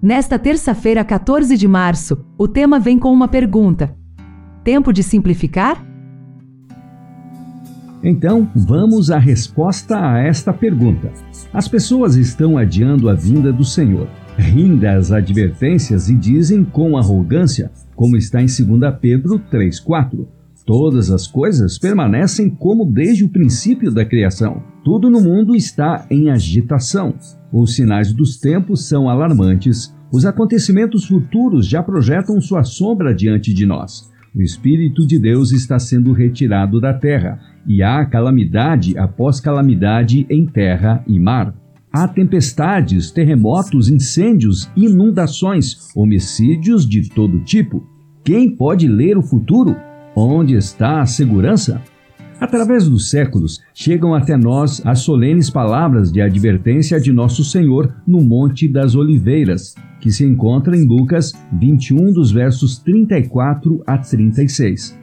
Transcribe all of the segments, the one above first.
Nesta terça-feira, 14 de março, o tema vem com uma pergunta: Tempo de simplificar? Então, vamos à resposta a esta pergunta. As pessoas estão adiando a vinda do Senhor, riem das advertências e dizem com arrogância, como está em 2 Pedro 3,4: Todas as coisas permanecem como desde o princípio da criação. Tudo no mundo está em agitação. Os sinais dos tempos são alarmantes. Os acontecimentos futuros já projetam sua sombra diante de nós. O Espírito de Deus está sendo retirado da terra, e há calamidade após calamidade em terra e mar. Há tempestades, terremotos, incêndios, inundações, homicídios de todo tipo. Quem pode ler o futuro? Onde está a segurança? Através dos séculos, chegam até nós as solenes palavras de advertência de Nosso Senhor no Monte das Oliveiras, que se encontra em Lucas 21, dos versos 34 a 36.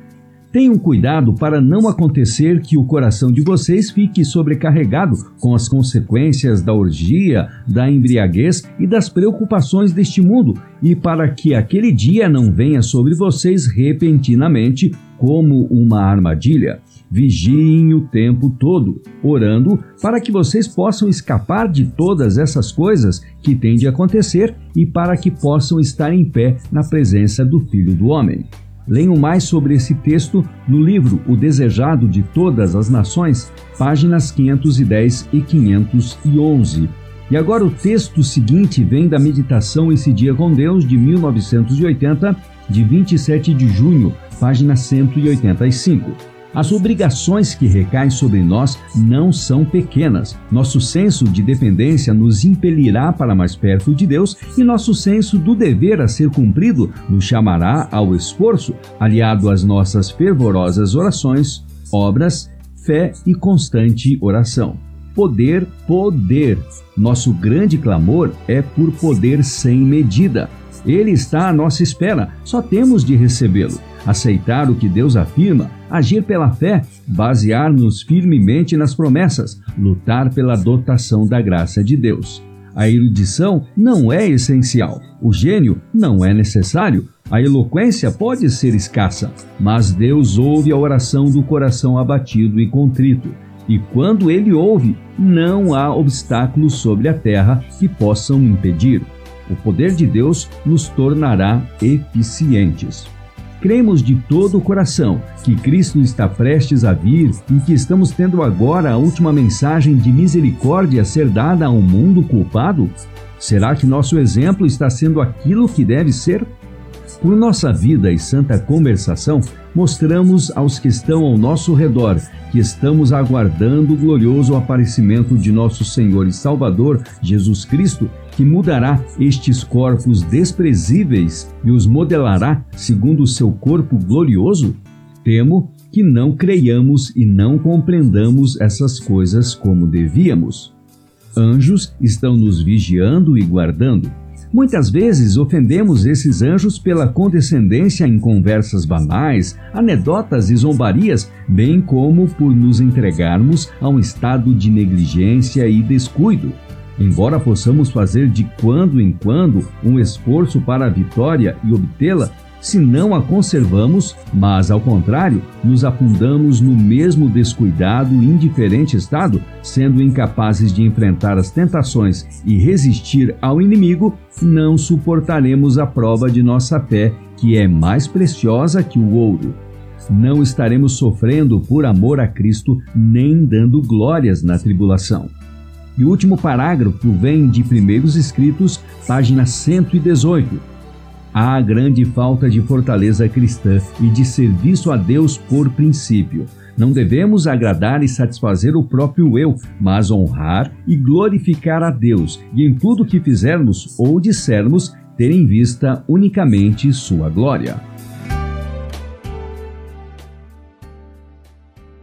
Tenham cuidado para não acontecer que o coração de vocês fique sobrecarregado com as consequências da orgia, da embriaguez e das preocupações deste mundo, e para que aquele dia não venha sobre vocês repentinamente como uma armadilha. Vigiem o tempo todo, orando para que vocês possam escapar de todas essas coisas que têm de acontecer e para que possam estar em pé na presença do Filho do Homem. Leiam mais sobre esse texto no livro O Desejado de Todas as Nações, páginas 510 e 511. E agora o texto seguinte vem da meditação Esse Dia com Deus de 1980, de 27 de junho, página 185. As obrigações que recaem sobre nós não são pequenas. Nosso senso de dependência nos impelirá para mais perto de Deus e nosso senso do dever a ser cumprido nos chamará ao esforço, aliado às nossas fervorosas orações, obras, fé e constante oração. Poder, poder. Nosso grande clamor é por poder sem medida. Ele está à nossa espera, só temos de recebê-lo aceitar o que Deus afirma, agir pela fé, basear-nos firmemente nas promessas, lutar pela dotação da graça de Deus. A erudição não é essencial, o gênio não é necessário, a eloquência pode ser escassa, mas Deus ouve a oração do coração abatido e contrito. E quando ele ouve, não há obstáculos sobre a terra que possam impedir. O poder de Deus nos tornará eficientes. Cremos de todo o coração que Cristo está prestes a vir e que estamos tendo agora a última mensagem de misericórdia a ser dada a um mundo culpado? Será que nosso exemplo está sendo aquilo que deve ser? Por nossa vida e santa conversação, mostramos aos que estão ao nosso redor que estamos aguardando o glorioso aparecimento de nosso Senhor e Salvador Jesus Cristo, que mudará estes corpos desprezíveis e os modelará segundo o seu corpo glorioso? Temo que não creiamos e não compreendamos essas coisas como devíamos. Anjos estão nos vigiando e guardando Muitas vezes ofendemos esses anjos pela condescendência em conversas banais, anedotas e zombarias, bem como por nos entregarmos a um estado de negligência e descuido. Embora possamos fazer de quando em quando um esforço para a vitória e obtê-la, se não a conservamos, mas ao contrário, nos afundamos no mesmo descuidado e indiferente estado, sendo incapazes de enfrentar as tentações e resistir ao inimigo, não suportaremos a prova de nossa fé, que é mais preciosa que o ouro. Não estaremos sofrendo por amor a Cristo, nem dando glórias na tribulação. E o último parágrafo vem de Primeiros Escritos, página 118 há grande falta de fortaleza cristã e de serviço a Deus por princípio. Não devemos agradar e satisfazer o próprio eu, mas honrar e glorificar a Deus, e em tudo que fizermos ou dissermos, ter em vista unicamente Sua glória.